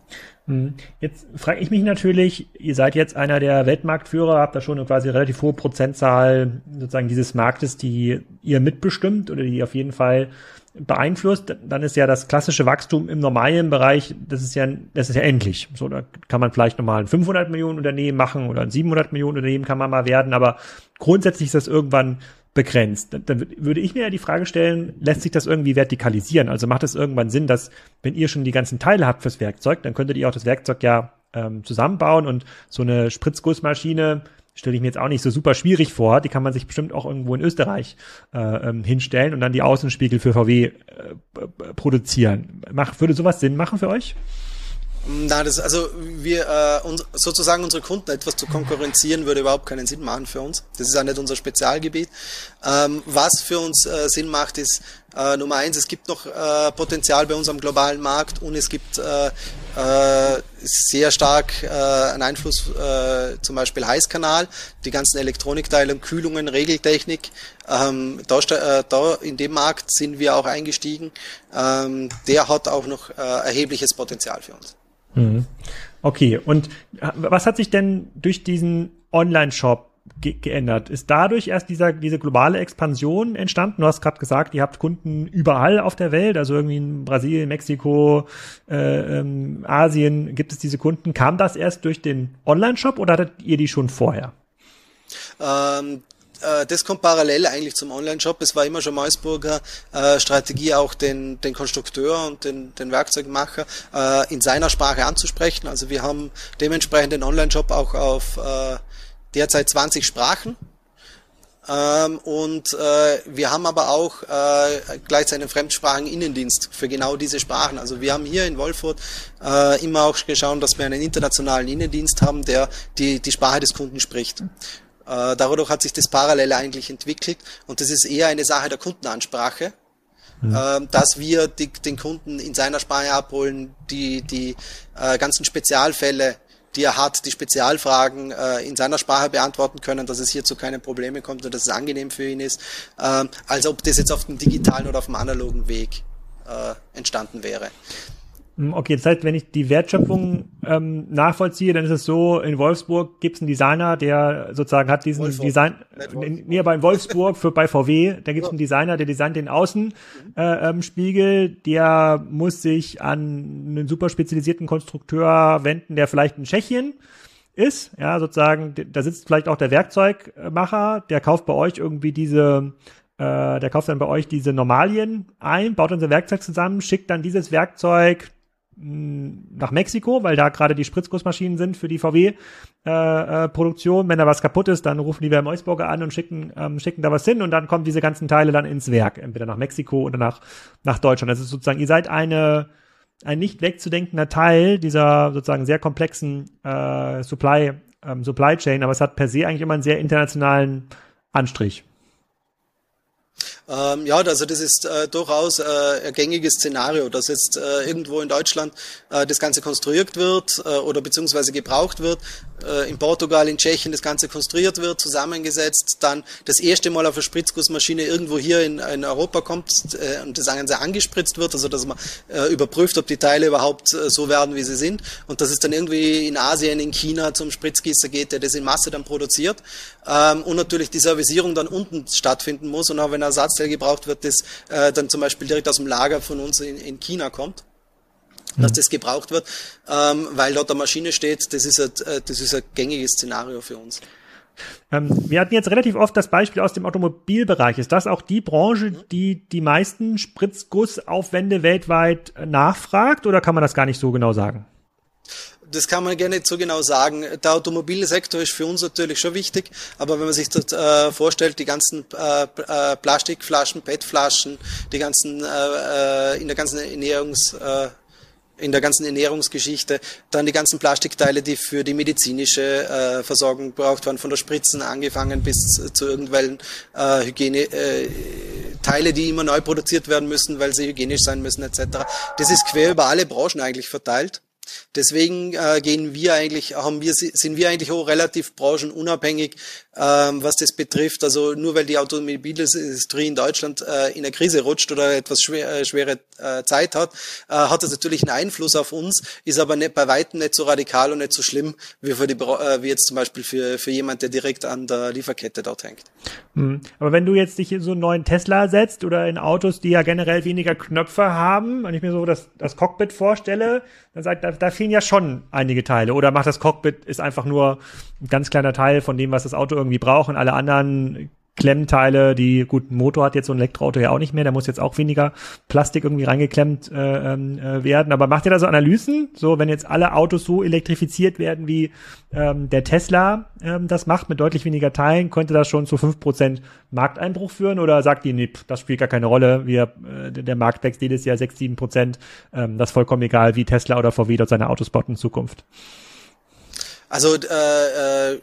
[SPEAKER 3] Mhm. Jetzt frage ich mich natürlich, ihr seid jetzt einer der Weltmarktführer, habt da schon eine quasi relativ hohe Prozentzahl sozusagen dieses Marktes, die ihr mitbestimmt oder die auf jeden Fall beeinflusst, dann ist ja das klassische Wachstum im normalen Bereich, das ist ja, das ist ja endlich. So, da kann man vielleicht nochmal ein 500 Millionen Unternehmen machen oder ein 700 Millionen Unternehmen kann man mal werden, aber grundsätzlich ist das irgendwann begrenzt. Dann würde ich mir ja die Frage stellen, lässt sich das irgendwie vertikalisieren? Also macht es irgendwann Sinn, dass wenn ihr schon die ganzen Teile habt fürs Werkzeug, dann könntet ihr auch das Werkzeug ja ähm, zusammenbauen und so eine Spritzgussmaschine stelle ich mir jetzt auch nicht so super schwierig vor. Die kann man sich bestimmt auch irgendwo in Österreich äh, ähm, hinstellen und dann die Außenspiegel für VW äh, produzieren. Mach, würde sowas Sinn machen für euch?
[SPEAKER 2] Na, das, also wir äh, uns, sozusagen unsere Kunden etwas zu konkurrenzieren würde überhaupt keinen Sinn machen für uns. Das ist auch nicht unser Spezialgebiet. Ähm, was für uns äh, Sinn macht, ist äh, Nummer eins, es gibt noch äh, Potenzial bei uns am globalen Markt und es gibt äh, äh, sehr stark äh, einen Einfluss, äh, zum Beispiel Heißkanal, die ganzen Elektronikteile, Kühlungen, Regeltechnik. Ähm, da, äh, da in dem Markt sind wir auch eingestiegen. Ähm, der hat auch noch äh, erhebliches Potenzial für uns.
[SPEAKER 3] Mhm. Okay, und was hat sich denn durch diesen Online-Shop ge geändert? Ist dadurch erst dieser, diese globale Expansion entstanden? Du hast gerade gesagt, ihr habt Kunden überall auf der Welt, also irgendwie in Brasilien, Mexiko, äh, ähm, Asien gibt es diese Kunden. Kam das erst durch den Online-Shop oder hattet ihr die schon vorher?
[SPEAKER 2] Ähm, äh, das kommt parallel eigentlich zum Online-Shop. Es war immer schon Meusburger äh, Strategie, auch den, den Konstrukteur und den, den Werkzeugmacher äh, in seiner Sprache anzusprechen. Also wir haben dementsprechend den Online-Shop auch auf äh, derzeit 20 Sprachen. Ähm, und äh, wir haben aber auch äh, gleichzeitig einen fremdsprachigen Innendienst für genau diese Sprachen. Also wir haben hier in Wolfurt äh, immer auch geschaut, dass wir einen internationalen Innendienst haben, der die, die Sprache des Kunden spricht. Äh, dadurch hat sich das parallel eigentlich entwickelt und das ist eher eine Sache der Kundenansprache, mhm. äh, dass wir die, den Kunden in seiner Sprache abholen, die, die äh, ganzen Spezialfälle, die er hat, die Spezialfragen äh, in seiner Sprache beantworten können, dass es hier zu keinen Problemen kommt und dass es angenehm für ihn ist, äh, als ob das jetzt auf dem digitalen oder auf dem analogen Weg äh, entstanden wäre.
[SPEAKER 3] Hm, okay, das heißt, wenn ich die Wertschöpfung ähm, nachvollziehe, dann ist es so, in Wolfsburg gibt es einen Designer, der sozusagen hat diesen Wolfsburg. Design, in, nee, aber in Wolfsburg für bei VW, da gibt es einen Designer, der designt den Außenspiegel, äh, ähm, der muss sich an einen super spezialisierten Konstrukteur wenden, der vielleicht in Tschechien ist, ja, sozusagen, da sitzt vielleicht auch der Werkzeugmacher, der kauft bei euch irgendwie diese äh, der kauft dann bei euch diese Normalien ein, baut unser Werkzeug zusammen, schickt dann dieses Werkzeug nach Mexiko, weil da gerade die Spritzgussmaschinen sind für die VW-Produktion. Äh, äh, Wenn da was kaputt ist, dann rufen die Werner Meusburger an und schicken, ähm, schicken da was hin und dann kommen diese ganzen Teile dann ins Werk, entweder nach Mexiko oder nach, nach Deutschland. Das ist sozusagen, ihr seid eine, ein nicht wegzudenkender Teil dieser sozusagen sehr komplexen äh, Supply, ähm, Supply Chain, aber es hat per se eigentlich immer einen sehr internationalen Anstrich.
[SPEAKER 2] Ähm, ja, also das ist äh, durchaus äh, ein gängiges Szenario, dass jetzt äh, irgendwo in Deutschland äh, das Ganze konstruiert wird äh, oder beziehungsweise gebraucht wird, äh, in Portugal, in Tschechien das Ganze konstruiert wird, zusammengesetzt, dann das erste Mal auf eine Spritzgussmaschine irgendwo hier in, in Europa kommt und das Ganze angespritzt wird, also dass man überprüft, ob die Teile überhaupt so werden, wie sie sind. Und dass es dann irgendwie in Asien, in China zum Spritzgießer geht, der das in Masse dann produziert. Ähm, und natürlich die Servicierung dann unten stattfinden muss. Und auch wenn Ersatz Ersatzteil gebraucht wird, das äh, dann zum Beispiel direkt aus dem Lager von uns in, in China kommt dass mhm. das gebraucht wird, ähm, weil dort eine Maschine steht, das ist ein, äh, das ist ein gängiges Szenario für uns.
[SPEAKER 3] Ähm, wir hatten jetzt relativ oft das Beispiel aus dem Automobilbereich. Ist das auch die Branche, mhm. die die meisten Spritzgussaufwände weltweit nachfragt oder kann man das gar nicht so genau sagen?
[SPEAKER 2] Das kann man gerne nicht so genau sagen. Der Automobilsektor ist für uns natürlich schon wichtig, aber wenn man sich das äh, vorstellt, die ganzen äh, äh, Plastikflaschen, PET-Flaschen, die ganzen äh, äh, in der ganzen Ernährungs äh, in der ganzen Ernährungsgeschichte, dann die ganzen Plastikteile, die für die medizinische äh, Versorgung gebraucht werden, von der Spritzen angefangen bis zu irgendwelchen äh, Hygiene äh, Teile, die immer neu produziert werden müssen, weil sie hygienisch sein müssen etc. Das ist quer über alle Branchen eigentlich verteilt. Deswegen äh, gehen wir eigentlich, haben wir, sind wir eigentlich auch relativ branchenunabhängig, ähm, was das betrifft. Also nur weil die Automobilindustrie in Deutschland äh, in eine Krise rutscht oder etwas schwer, äh, schwere äh, Zeit hat, äh, hat das natürlich einen Einfluss auf uns, ist aber nicht, bei weitem nicht so radikal und nicht so schlimm wie, für die, äh, wie jetzt zum Beispiel für, für jemand, der direkt an der Lieferkette dort hängt.
[SPEAKER 3] Hm. Aber wenn du jetzt dich in so einen neuen Tesla setzt oder in Autos, die ja generell weniger Knöpfe haben, und ich mir so das, das Cockpit vorstelle, dann sagt, da, da fehlen ja schon einige Teile. Oder macht das Cockpit ist einfach nur ein ganz kleiner Teil von dem, was das Auto irgendwie braucht und alle anderen Klemmteile, die, gut, Motor hat jetzt so ein Elektroauto ja auch nicht mehr, da muss jetzt auch weniger Plastik irgendwie reingeklemmt äh, ähm, äh, werden. Aber macht ihr da so Analysen? So, wenn jetzt alle Autos so elektrifiziert werden, wie ähm, der Tesla ähm, das macht, mit deutlich weniger Teilen, könnte das schon zu fünf Prozent Markteinbruch führen? Oder sagt ihr, nee, das spielt gar keine Rolle, wir, äh, der Markt wächst jedes Jahr sechs, sieben Prozent, ähm, das ist vollkommen egal, wie Tesla oder VW dort seine Autos baut in Zukunft?
[SPEAKER 2] Also äh, äh,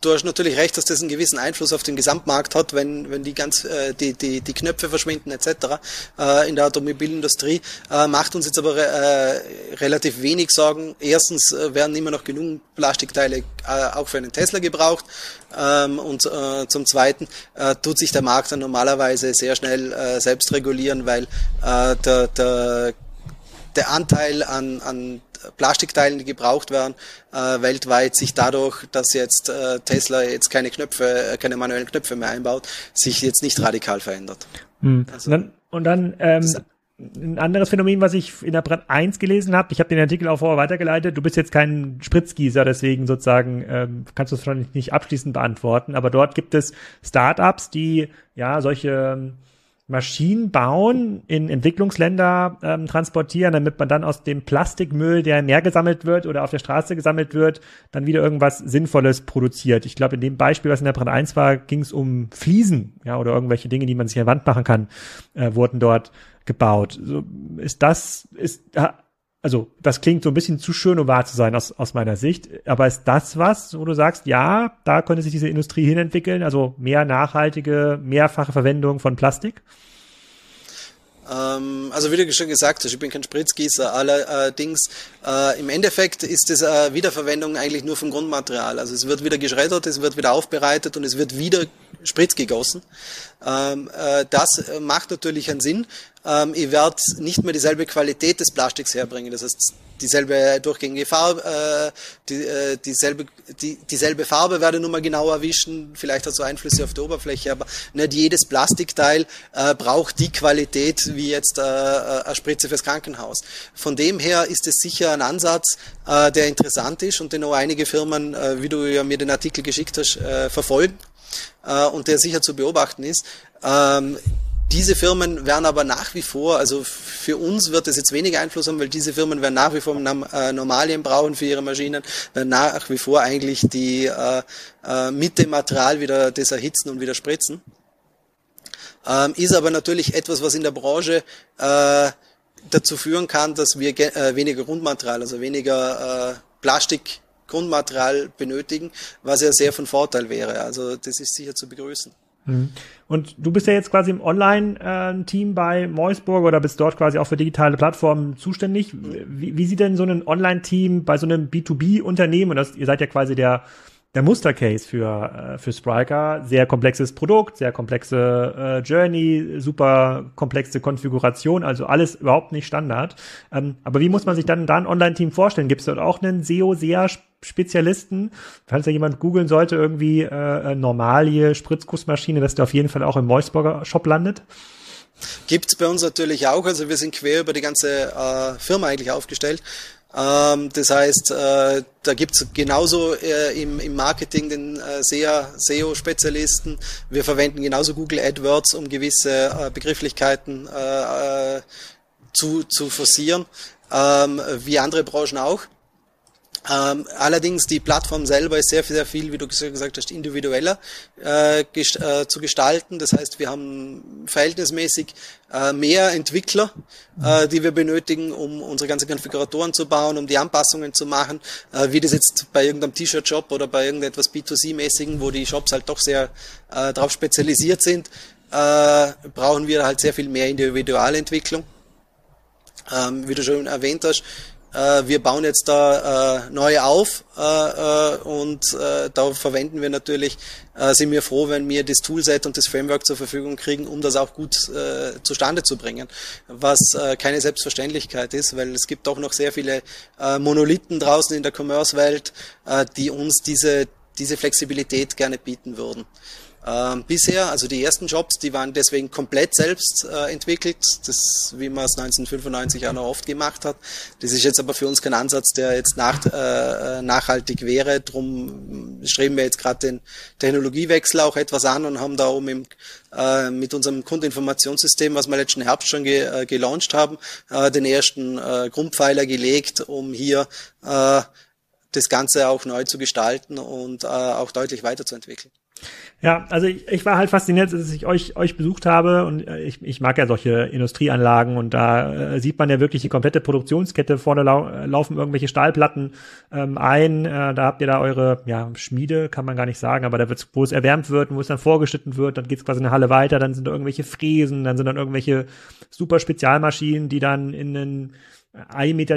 [SPEAKER 2] du hast natürlich recht, dass das einen gewissen Einfluss auf den Gesamtmarkt hat, wenn, wenn die ganz äh, die, die, die Knöpfe verschwinden etc. Äh, in der Automobilindustrie. Äh, macht uns jetzt aber äh, relativ wenig Sorgen. Erstens äh, werden immer noch genug Plastikteile äh, auch für einen Tesla gebraucht. Ähm, und äh, zum Zweiten äh, tut sich der Markt dann normalerweise sehr schnell äh, selbst regulieren, weil äh, der, der der Anteil an, an Plastikteilen, die gebraucht werden, äh, weltweit sich dadurch, dass jetzt äh, Tesla jetzt keine Knöpfe, äh, keine manuellen Knöpfe mehr einbaut, sich jetzt nicht radikal verändert.
[SPEAKER 3] Hm. Also, und dann, und dann ähm, ein anderes Phänomen, was ich in der Brand 1 gelesen habe, ich habe den Artikel auch vorher weitergeleitet, du bist jetzt kein Spritzgießer, deswegen sozusagen ähm, kannst du es vielleicht nicht abschließend beantworten, aber dort gibt es Startups, die ja solche ähm, Maschinen bauen, in Entwicklungsländer ähm, transportieren, damit man dann aus dem Plastikmüll, der im Meer gesammelt wird oder auf der Straße gesammelt wird, dann wieder irgendwas Sinnvolles produziert. Ich glaube, in dem Beispiel, was in der Brand 1 war, ging es um Fliesen, ja, oder irgendwelche Dinge, die man sich an Wand machen kann, äh, wurden dort gebaut. So, ist das, ist, also das klingt so ein bisschen zu schön, um wahr zu sein aus, aus meiner Sicht. Aber ist das was, wo du sagst, ja, da könnte sich diese Industrie hinentwickeln, also mehr nachhaltige, mehrfache Verwendung von Plastik?
[SPEAKER 2] Ähm, also wie du schon gesagt hast, ich bin kein Spritzgießer, allerdings äh, im Endeffekt ist es äh, Wiederverwendung eigentlich nur vom Grundmaterial. Also es wird wieder geschreddert, es wird wieder aufbereitet und es wird wieder Spritz gegossen. Ähm, äh, das macht natürlich einen Sinn. Ähm, ich werde nicht mehr dieselbe Qualität des Plastiks herbringen. Das heißt, dieselbe durchgängige Farbe, äh, die, äh, dieselbe, die, dieselbe Farbe werde nur mal genau erwischen. Vielleicht hat so Einflüsse auf der Oberfläche, aber nicht jedes Plastikteil äh, braucht die Qualität wie jetzt äh, äh eine Spritze fürs Krankenhaus. Von dem her ist es sicher ein Ansatz, äh, der interessant ist und den auch einige Firmen, äh, wie du ja mir den Artikel geschickt hast, äh, verfolgen äh, und der sicher zu beobachten ist. Ähm, diese Firmen werden aber nach wie vor, also für uns wird es jetzt weniger Einfluss haben, weil diese Firmen werden nach wie vor äh, Normalien brauchen für ihre Maschinen, werden nach wie vor eigentlich die äh, äh, mit dem Material wieder das erhitzen und wieder spritzen. Ähm, ist aber natürlich etwas, was in der Branche äh, dazu führen kann, dass wir äh, weniger Grundmaterial, also weniger äh, Plastik benötigen, was ja sehr von Vorteil wäre. Also das ist sicher zu begrüßen.
[SPEAKER 3] Mhm. Und du bist ja jetzt quasi im Online-Team bei Moisburg oder bist dort quasi auch für digitale Plattformen zuständig. Wie, wie sieht denn so ein Online-Team bei so einem B2B-Unternehmen, und das, ihr seid ja quasi der der Mustercase für, äh, für Spriker. Sehr komplexes Produkt, sehr komplexe äh, Journey, super komplexe Konfiguration, also alles überhaupt nicht Standard. Ähm, aber wie muss man sich dann da ein Online-Team vorstellen? Gibt es dort auch einen SEO-SEA-Spezialisten? Falls da jemand googeln sollte, irgendwie äh, äh normalie Spritzgussmaschine, dass der auf jeden Fall auch im Moisburger Shop landet?
[SPEAKER 2] Gibt's bei uns natürlich auch. Also wir sind quer über die ganze äh, Firma eigentlich aufgestellt. Ähm, das heißt, äh, da gibt's genauso äh, im, im Marketing den äh, SEO-Spezialisten. Wir verwenden genauso Google AdWords, um gewisse äh, Begrifflichkeiten äh, äh, zu, zu forcieren, ähm, wie andere Branchen auch. Ähm, allerdings die Plattform selber ist sehr, sehr viel, wie du gesagt hast, individueller äh, äh, zu gestalten. Das heißt, wir haben verhältnismäßig äh, mehr Entwickler, die wir benötigen, um unsere ganzen Konfiguratoren zu bauen, um die Anpassungen zu machen, wie das jetzt bei irgendeinem T-Shirt-Shop oder bei irgendetwas B2C-mäßigen, wo die Shops halt doch sehr äh, darauf spezialisiert sind, brauchen wir halt sehr viel mehr Individualentwicklung. Ähm, wie du schon erwähnt hast, äh, wir bauen jetzt da äh, neu auf äh, äh, und äh, da verwenden wir natürlich, äh, sind wir froh, wenn wir das Toolset und das Framework zur Verfügung kriegen, um das auch gut äh, zustande zu bringen, was äh, keine Selbstverständlichkeit ist, weil es gibt auch noch sehr viele äh, Monolithen draußen in der Commerce-Welt, äh, die uns diese diese Flexibilität gerne bieten würden. Ähm, bisher, also die ersten Jobs, die waren deswegen komplett selbst äh, entwickelt, das, wie man es 1995 auch noch oft gemacht hat. Das ist jetzt aber für uns kein Ansatz, der jetzt nach, äh, nachhaltig wäre. Drum streben wir jetzt gerade den Technologiewechsel auch etwas an und haben da oben im, äh, mit unserem Kundeninformationssystem, was wir letzten Herbst schon ge, äh, gelauncht haben, äh, den ersten äh, Grundpfeiler gelegt, um hier das Ganze auch neu zu gestalten und auch deutlich weiterzuentwickeln.
[SPEAKER 3] Ja, also ich, ich war halt fasziniert, als ich euch, euch besucht habe und äh, ich, ich mag ja solche Industrieanlagen und da äh, sieht man ja wirklich die komplette Produktionskette. Vorne lau äh, laufen irgendwelche Stahlplatten ähm, ein, äh, da habt ihr da eure ja, Schmiede, kann man gar nicht sagen, aber da wird's, wo es erwärmt wird und wo es dann vorgeschnitten wird, dann geht's quasi eine Halle weiter, dann sind da irgendwelche Fräsen, dann sind dann irgendwelche super Spezialmaschinen, die dann in den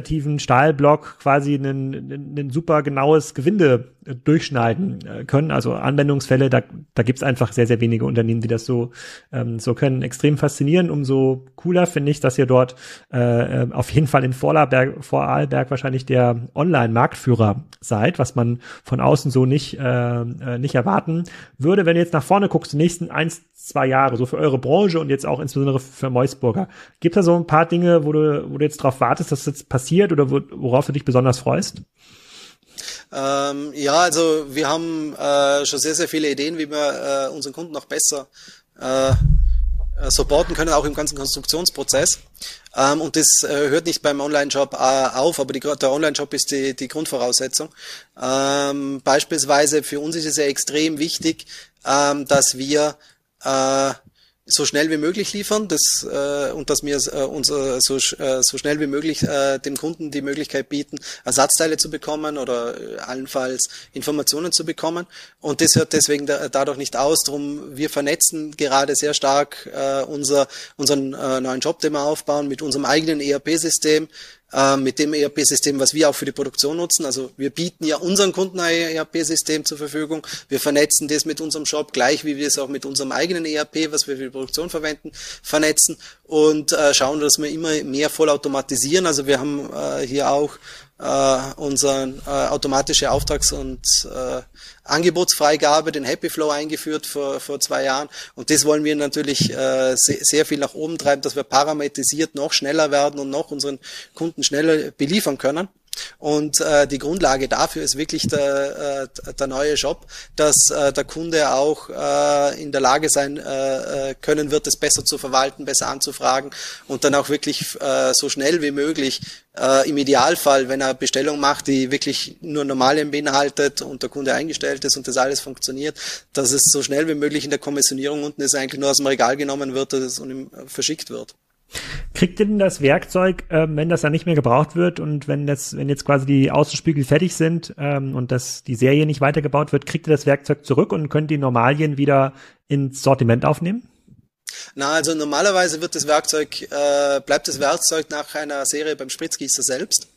[SPEAKER 3] tiefen Stahlblock quasi ein, super genaues Gewinde äh, durchschneiden äh, können. Also Anwendungsfälle, da, da gibt es einfach sehr, sehr wenige Unternehmen, die das so, ähm, so können. Extrem faszinierend. Umso cooler finde ich, dass ihr dort äh, äh, auf jeden Fall in Vorarlberg, Vorarlberg wahrscheinlich der Online-Marktführer seid, was man von außen so nicht, äh, nicht erwarten würde. Wenn ihr jetzt nach vorne guckst, die nächsten eins, zwei Jahre, so für eure Branche und jetzt auch insbesondere für Meusburger, gibt es da so ein paar Dinge, wo du, wo du jetzt drauf wartest, dass das jetzt passiert oder worauf du dich besonders freust?
[SPEAKER 2] Ähm, ja, also wir haben äh, schon sehr, sehr viele Ideen, wie wir äh, unseren Kunden noch besser äh, äh, supporten können, auch im ganzen Konstruktionsprozess. Ähm, und das äh, hört nicht beim Online-Shop äh, auf, aber die, der Online-Shop ist die, die Grundvoraussetzung. Ähm, beispielsweise für uns ist es ja extrem wichtig, ähm, dass wir äh, so schnell wie möglich liefern das, äh, und dass wir äh, uns äh, so, äh, so schnell wie möglich äh, dem Kunden die Möglichkeit bieten, Ersatzteile zu bekommen oder äh, allenfalls Informationen zu bekommen. Und das hört deswegen da, dadurch nicht aus. Drum wir vernetzen gerade sehr stark äh, unser, unseren äh, neuen Job, den wir aufbauen, mit unserem eigenen ERP-System, äh, mit dem ERP-System, was wir auch für die Produktion nutzen. Also wir bieten ja unseren Kunden ein ERP-System zur Verfügung. Wir vernetzen das mit unserem Shop, gleich wie wir es auch mit unserem eigenen ERP, was wir für die Produktion verwenden, vernetzen und äh, schauen, dass wir immer mehr vollautomatisieren. Also wir haben äh, hier auch äh, unsere äh, automatische Auftrags- und äh, Angebotsfreigabe, den Happy Flow eingeführt vor, vor zwei Jahren. Und das wollen wir natürlich äh, sehr, sehr viel nach oben treiben, dass wir parametrisiert noch schneller werden und noch unseren Kunden schneller beliefern können. Und äh, die Grundlage dafür ist wirklich der, äh, der neue Shop, dass äh, der Kunde auch äh, in der Lage sein äh, äh, können wird, es besser zu verwalten, besser anzufragen und dann auch wirklich äh, so schnell wie möglich äh, im Idealfall, wenn er Bestellung macht, die wirklich nur normale beinhaltet und der Kunde eingestellt ist und das alles funktioniert, dass es so schnell wie möglich in der Kommissionierung unten ist, eigentlich nur aus dem Regal genommen wird und ihm verschickt wird.
[SPEAKER 3] Kriegt ihr denn das Werkzeug, ähm, wenn das dann nicht mehr gebraucht wird und wenn das, wenn jetzt quasi die Außenspiegel fertig sind ähm, und das die Serie nicht weitergebaut wird, kriegt ihr das Werkzeug zurück und könnt die Normalien wieder ins Sortiment aufnehmen?
[SPEAKER 2] Na, also normalerweise wird das Werkzeug, äh, bleibt das Werkzeug nach einer Serie beim Spritzgießer selbst,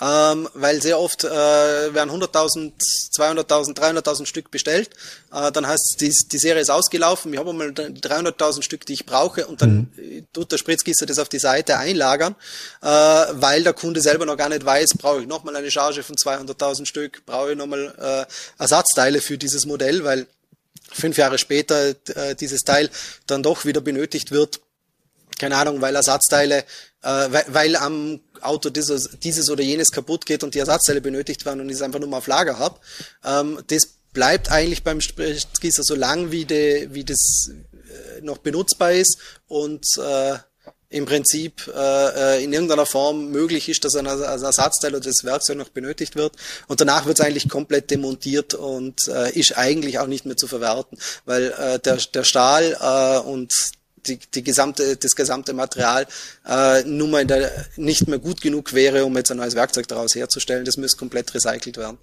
[SPEAKER 2] ähm, weil sehr oft äh, werden 100.000, 200.000, 300.000 Stück bestellt. Äh, dann heißt die, die Serie ist ausgelaufen, ich habe mal 300.000 Stück, die ich brauche. Und dann mhm. tut der Spritzgießer das auf die Seite einlagern, äh, weil der Kunde selber noch gar nicht weiß, brauche ich nochmal eine Charge von 200.000 Stück, brauche ich nochmal äh, Ersatzteile für dieses Modell, weil fünf Jahre später äh, dieses Teil dann doch wieder benötigt wird. Keine Ahnung, weil Ersatzteile, äh, weil, weil am Auto dieses, dieses oder jenes kaputt geht und die Ersatzteile benötigt werden und ich es einfach nur mal auf Lager habe. Ähm, das bleibt eigentlich beim Spritzgießer so lang, wie, de, wie das äh, noch benutzbar ist und äh, im Prinzip äh, äh, in irgendeiner Form möglich ist, dass ein Ersatzteil oder das Werkzeug noch benötigt wird. Und danach wird es eigentlich komplett demontiert und äh, ist eigentlich auch nicht mehr zu verwerten, weil äh, der, der Stahl äh, und die, die gesamte, das gesamte Material äh, nun mal der, nicht mehr gut genug wäre, um jetzt ein neues Werkzeug daraus herzustellen. Das müsste komplett recycelt werden.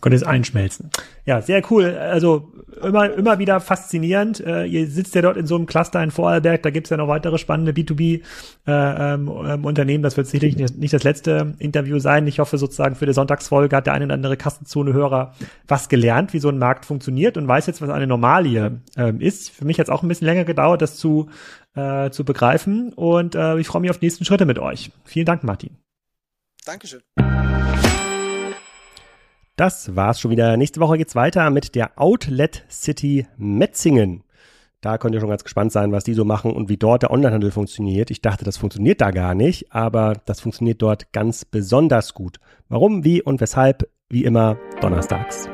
[SPEAKER 3] Konnte es einschmelzen. Ja, sehr cool. Also immer, immer wieder faszinierend. Äh, ihr sitzt ja dort in so einem Cluster in Vorarlberg, da gibt's ja noch weitere spannende B2B-Unternehmen. Äh, ähm, das wird sicherlich nicht das letzte Interview sein. Ich hoffe sozusagen für die Sonntagsfolge hat der eine oder andere Kassenzone-Hörer was gelernt, wie so ein Markt funktioniert und weiß jetzt, was eine Normalie ähm, ist. Für mich hat es auch ein bisschen länger gedauert, das zu, äh, zu begreifen. Und äh, ich freue mich auf die nächsten Schritte mit euch. Vielen Dank, Martin.
[SPEAKER 2] Dankeschön.
[SPEAKER 1] Das war's schon wieder. Nächste Woche geht's weiter mit der Outlet City Metzingen. Da könnt ihr schon ganz gespannt sein, was die so machen und wie dort der Onlinehandel funktioniert. Ich dachte, das funktioniert da gar nicht, aber das funktioniert dort ganz besonders gut. Warum, wie und weshalb, wie immer, donnerstags.